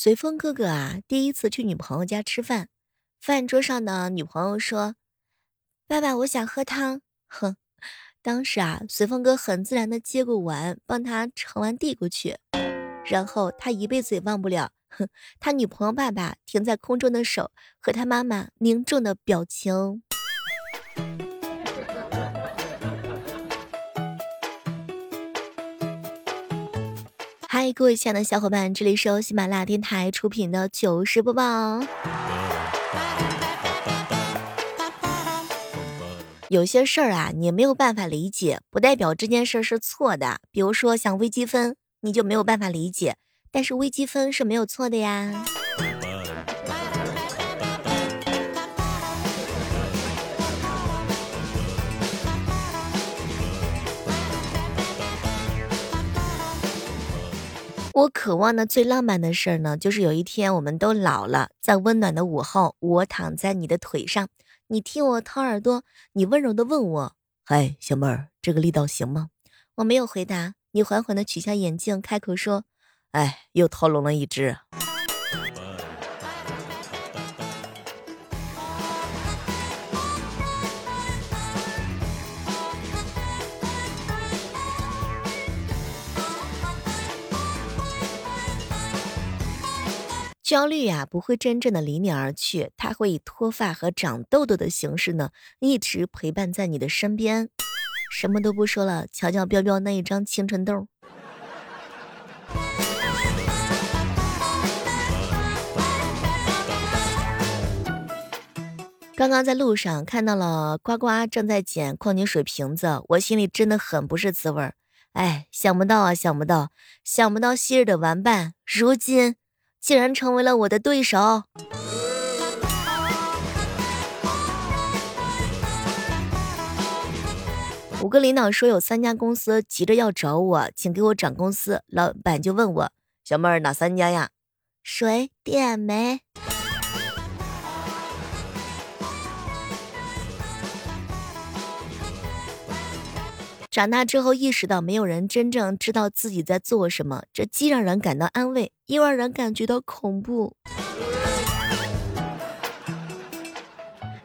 随风哥哥啊，第一次去女朋友家吃饭，饭桌上的女朋友说：“爸爸，我想喝汤。”哼，当时啊，随风哥很自然的接过碗，帮他盛完递过去，然后他一辈子也忘不了，哼，他女朋友爸爸停在空中的手和他妈妈凝重的表情。各位亲爱的小伙伴，这里是由喜马拉雅电台出品的糗事播报。有些事儿啊，你没有办法理解，不代表这件事是错的。比如说像微积分，你就没有办法理解，但是微积分是没有错的呀。我渴望的最浪漫的事儿呢，就是有一天我们都老了，在温暖的午后，我躺在你的腿上，你替我掏耳朵，你温柔的问我：“嗨，小妹儿，这个力道行吗？”我没有回答，你缓缓的取下眼镜，开口说：“哎，又掏聋了一只。”焦虑呀，不会真正的离你而去，它会以脱发和长痘痘的形式呢，一直陪伴在你的身边。什么都不说了，瞧瞧彪彪那一张青春痘。刚刚在路上看到了呱呱正在捡矿泉水瓶子，我心里真的很不是滋味儿。哎，想不到啊，想不到，想不到昔日的玩伴，如今。竟然成为了我的对手。五个领导说有三家公司急着要找我，请给我涨工资。老板就问我：“小妹儿哪三家呀？”水电煤。长大之后意识到，没有人真正知道自己在做什么，这既让人感到安慰，又让人感觉到恐怖。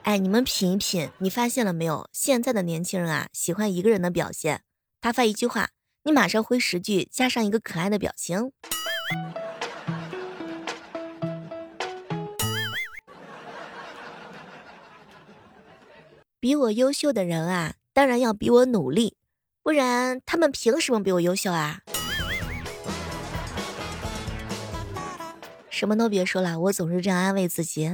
哎，你们品一品，你发现了没有？现在的年轻人啊，喜欢一个人的表现。他发一句话，你马上回十句，加上一个可爱的表情。比我优秀的人啊，当然要比我努力。不然他们凭什么比我优秀啊？什么都别说了，我总是这样安慰自己。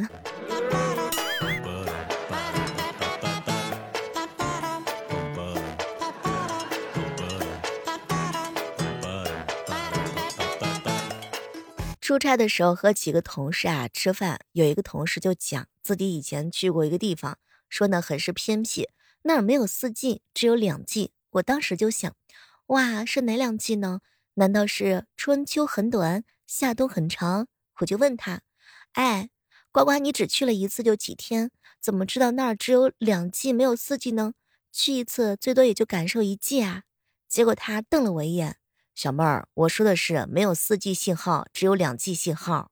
出差的时候和几个同事啊吃饭，有一个同事就讲自己以前去过一个地方，说呢很是偏僻，那儿没有四季，只有两季。我当时就想，哇，是哪两季呢？难道是春秋很短，夏冬很长？我就问他，哎，呱呱，你只去了一次就几天，怎么知道那儿只有两季没有四季呢？去一次最多也就感受一季啊。结果他瞪了我一眼，小妹儿，我说的是没有四季信号，只有两季信号。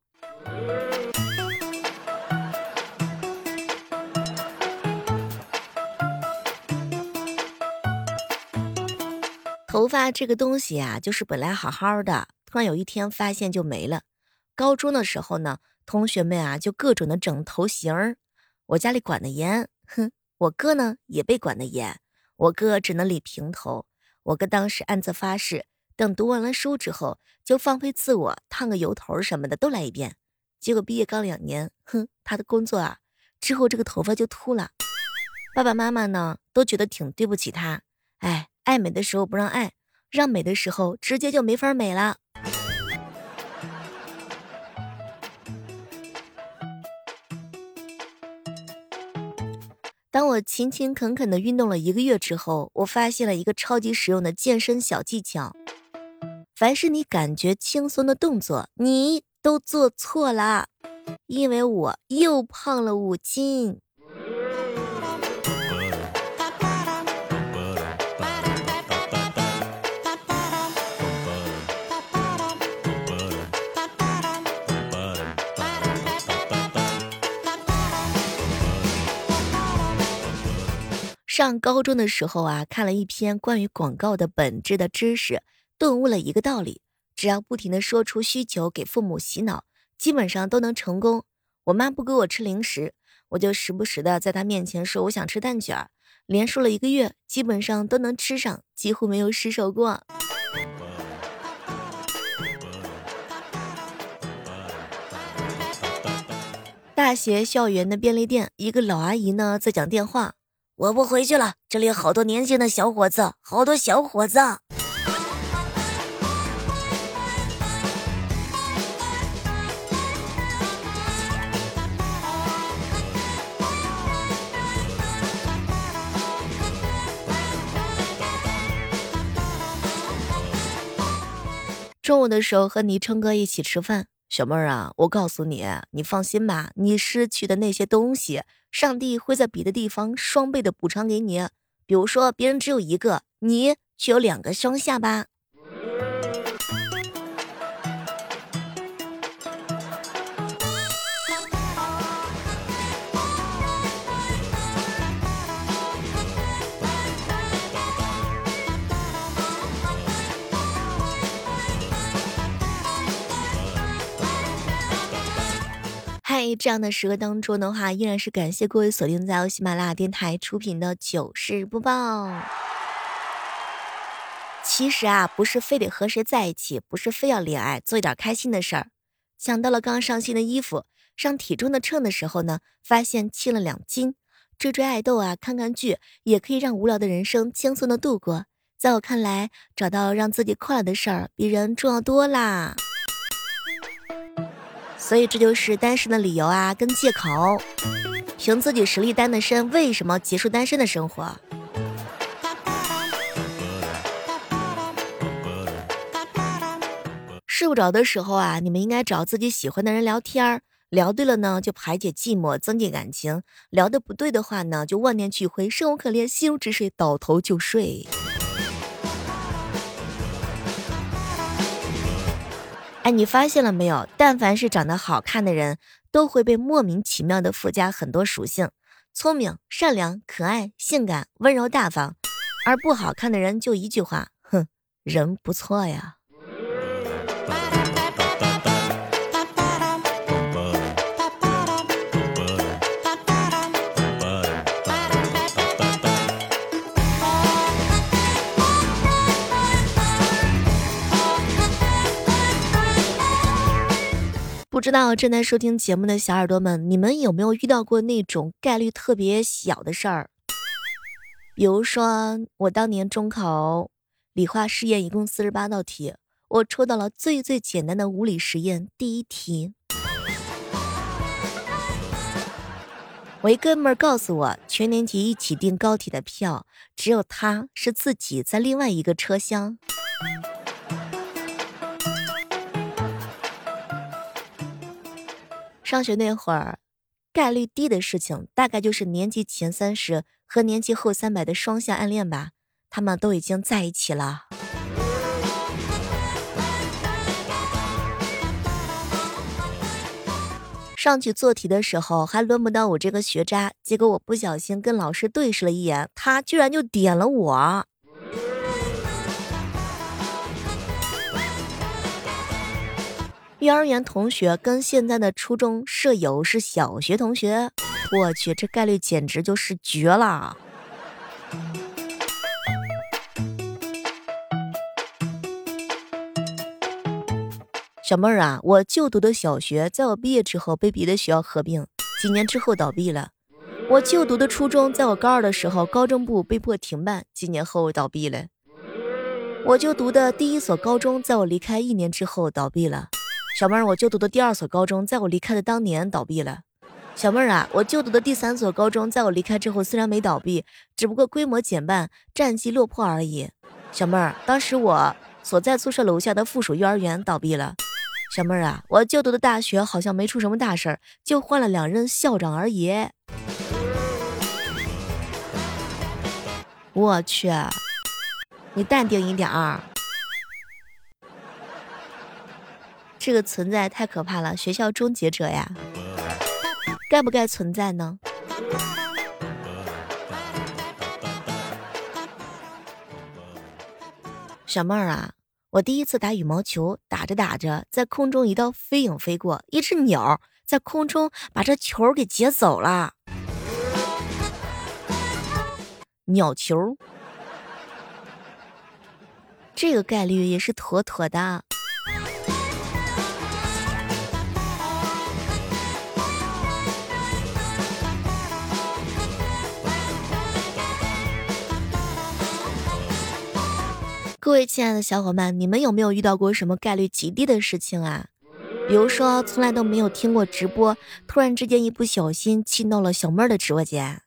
头发这个东西啊，就是本来好好的，突然有一天发现就没了。高中的时候呢，同学们啊就各种的整头型儿，我家里管的严，哼，我哥呢也被管的严，我哥只能理平头。我哥当时暗自发誓，等读完了书之后，就放飞自我，烫个油头什么的都来一遍。结果毕业刚两年，哼，他的工作啊之后这个头发就秃了。爸爸妈妈呢都觉得挺对不起他，哎。爱美的时候不让爱，让美的时候直接就没法美了。当我勤勤恳恳的运动了一个月之后，我发现了一个超级实用的健身小技巧：凡是你感觉轻松的动作，你都做错了，因为我又胖了五斤。上高中的时候啊，看了一篇关于广告的本质的知识，顿悟了一个道理：只要不停的说出需求给父母洗脑，基本上都能成功。我妈不给我吃零食，我就时不时的在她面前说我想吃蛋卷儿，连说了一个月，基本上都能吃上，几乎没有失手过。大学校园的便利店，一个老阿姨呢在讲电话。我不回去了，这里好多年轻的小伙子，好多小伙子。中午的时候和昵称哥一起吃饭，小妹儿啊，我告诉你，你放心吧，你失去的那些东西。上帝会在别的地方双倍的补偿给你，比如说别人只有一个，你却有两个双下巴。在这样的时刻当中的话，依然是感谢各位锁定在由喜马拉雅电台出品的糗事播报。其实啊，不是非得和谁在一起，不是非要恋爱，做一点开心的事儿。想到了刚上新的衣服，上体重的秤的时候呢，发现轻了两斤。追追爱豆啊，看看剧，也可以让无聊的人生轻松的度过。在我看来，找到让自己快乐的事儿，比人重要多啦。所以这就是单身的理由啊，跟借口。凭自己实力单的身，为什么结束单身的生活？睡不着的时候啊，你们应该找自己喜欢的人聊天儿，聊对了呢，就排解寂寞，增进感情；聊的不对的话呢，就万念俱灰，生无可恋，心如止水，倒头就睡。哎，你发现了没有？但凡是长得好看的人，都会被莫名其妙的附加很多属性：聪明、善良、可爱、性感、温柔、大方。而不好看的人就一句话：哼，人不错呀。不知道正在收听节目的小耳朵们，你们有没有遇到过那种概率特别小的事儿？比如说，我当年中考理化试验一共四十八道题，我抽到了最最简单的物理实验第一题。我一哥们儿告诉我，全年级一起订高铁的票，只有他是自己在另外一个车厢。上学那会儿，概率低的事情，大概就是年级前三十和年级后三百的双向暗恋吧。他们都已经在一起了。上去做题的时候，还轮不到我这个学渣，结果我不小心跟老师对视了一眼，他居然就点了我。幼儿园同学跟现在的初中舍友是小学同学，我去，这概率简直就是绝了！小妹儿啊，我就读的小学，在我毕业之后被别的学校合并，几年之后倒闭了。我就读的初中，在我高二的时候，高中部被迫停办，几年后倒闭了。我就读的第一所高中，在我离开一年之后倒闭了。小妹儿，我就读的第二所高中，在我离开的当年倒闭了。小妹儿啊，我就读的第三所高中，在我离开之后虽然没倒闭，只不过规模减半，战绩落魄而已。小妹儿，当时我所在宿舍楼下的附属幼儿园倒闭了。小妹儿啊，我就读的大学好像没出什么大事儿，就换了两任校长而已。我去，你淡定一点儿。这个存在太可怕了学校终结者呀。该不该存在呢？小妹儿啊我第一次打羽毛球打着打着在空中一道飞影飞过一只鸟在空中把这球给劫走了。鸟球这个概率也是妥妥的各位亲爱的小伙伴，你们有没有遇到过什么概率极低的事情啊？比如说，从来都没有听过直播，突然之间一不小心进到了小妹儿的直播间。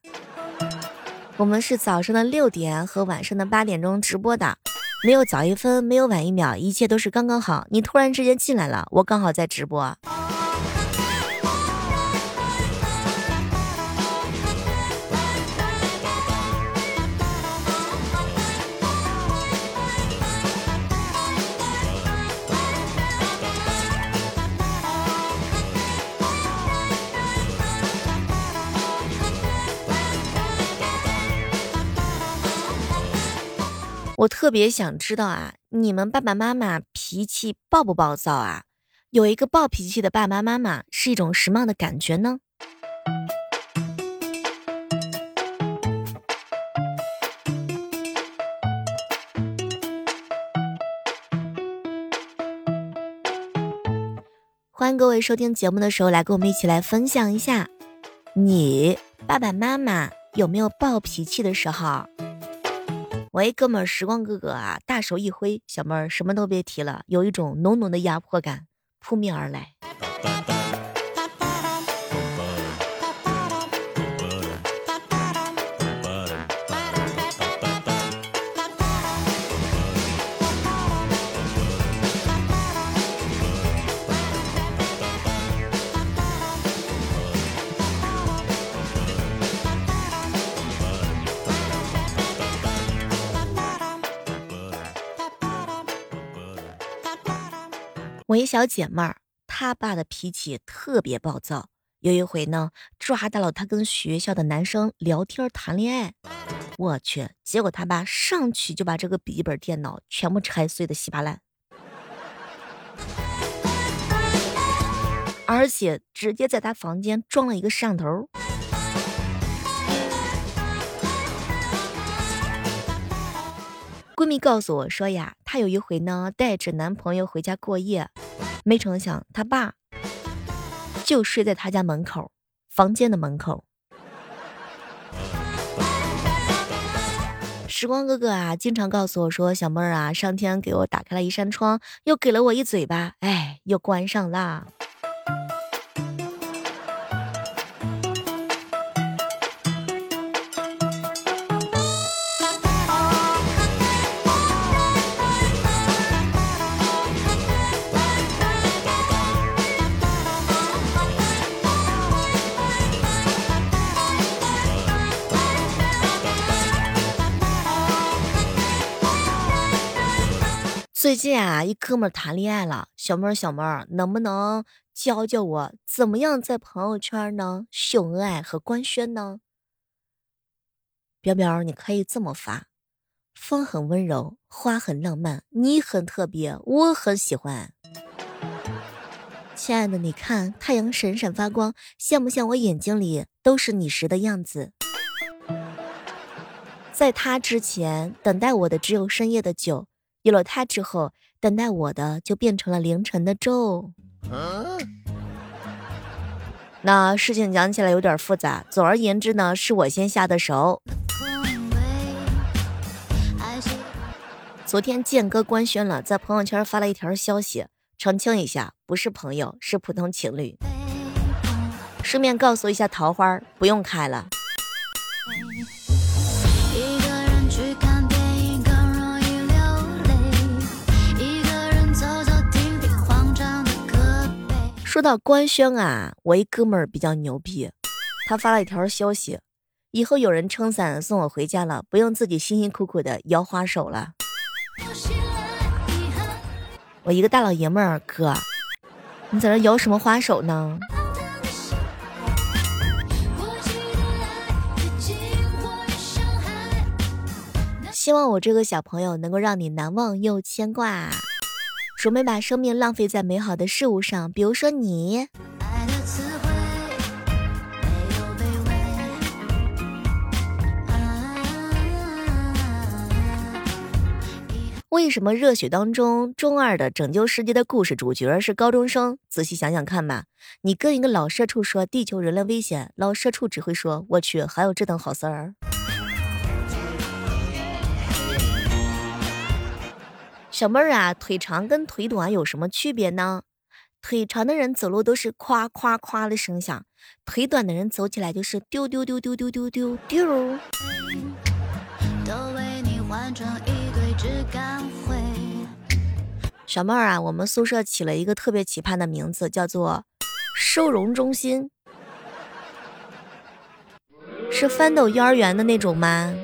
我们是早上的六点和晚上的八点钟直播的，没有早一分，没有晚一秒，一切都是刚刚好。你突然之间进来了，我刚好在直播。我特别想知道啊，你们爸爸妈妈脾气暴不暴躁啊？有一个暴脾气的爸爸妈妈是一种什么样的感觉呢？欢迎各位收听节目的时候来跟我们一起来分享一下，你爸爸妈妈有没有暴脾气的时候？喂，哥们儿，时光哥哥啊，大手一挥，小妹儿什么都别提了，有一种浓浓的压迫感扑面而来。我一小姐妹儿，她爸的脾气特别暴躁。有一回呢，抓到了她跟学校的男生聊天谈恋爱，我去，结果他爸上去就把这个笔记本电脑全部拆碎的稀巴烂，而且直接在他房间装了一个摄像头。闺蜜告诉我说呀，她有一回呢，带着男朋友回家过夜。没成想，她爸就睡在他家门口，房间的门口。时光哥哥啊，经常告诉我说：“小妹儿啊，上天给我打开了一扇窗，又给了我一嘴巴，哎，又关上了。”最近啊，一哥们儿谈恋爱了，小妹儿小妹儿，能不能教教我怎么样在朋友圈呢秀恩爱和官宣呢？表表，你可以这么发：风很温柔，花很浪漫，你很特别，我很喜欢。亲爱的，你看太阳闪闪发光，像不像我眼睛里都是你时的样子？在他之前，等待我的只有深夜的酒。有了他之后，等待我的就变成了凌晨的粥。那事情讲起来有点复杂，总而言之呢，是我先下的手。昨天剑哥官宣了，在朋友圈发了一条消息，澄清一下，不是朋友，是普通情侣。顺便告诉一下桃花，不用开了。说到官宣啊，我一哥们儿比较牛逼，他发了一条消息，以后有人撑伞送我回家了，不用自己辛辛苦苦的摇花手了。我一个大老爷们儿，哥，你在这摇什么花手呢？希望我这个小朋友能够让你难忘又牵挂。准备把生命浪费在美好的事物上，比如说你。为什么热血当中中二的拯救世界的故事主角是高中生？仔细想想看吧。你跟一个老社畜说地球人类危险，老社畜只会说：“我去，还有这等好事儿。”小妹儿啊，腿长跟腿短有什么区别呢？腿长的人走路都是夸夸夸的声响，腿短的人走起来就是丢丢丢丢丢丢丢丢。小妹儿啊，我们宿舍起了一个特别奇葩的名字，叫做收容中心，是翻斗幼儿园的那种吗？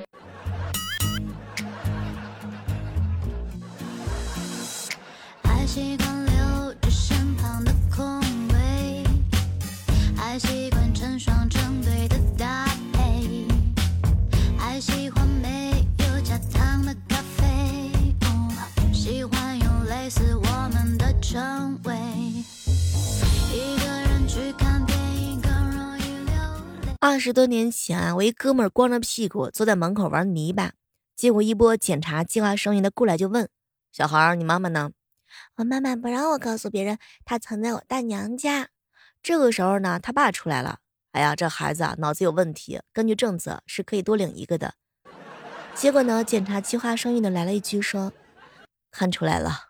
类似我们的称谓。一个人去看电影更容易流泪二十多年前啊，我一哥们儿光着屁股坐在门口玩泥巴，结果一波检查计划生育的过来就问：“小孩儿，你妈妈呢？”我妈妈不让我告诉别人，她藏在我大娘家。这个时候呢，他爸出来了：“哎呀，这孩子啊，脑子有问题，根据政策是可以多领一个的。”结果呢，检查计划生育的来了一句说：“看出来了。”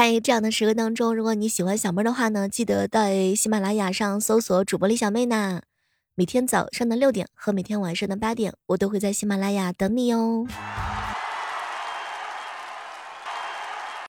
在这样的时刻当中，如果你喜欢小妹的话呢，记得在喜马拉雅上搜索主播李小妹呢。每天早上的六点和每天晚上的八点，我都会在喜马拉雅等你哦。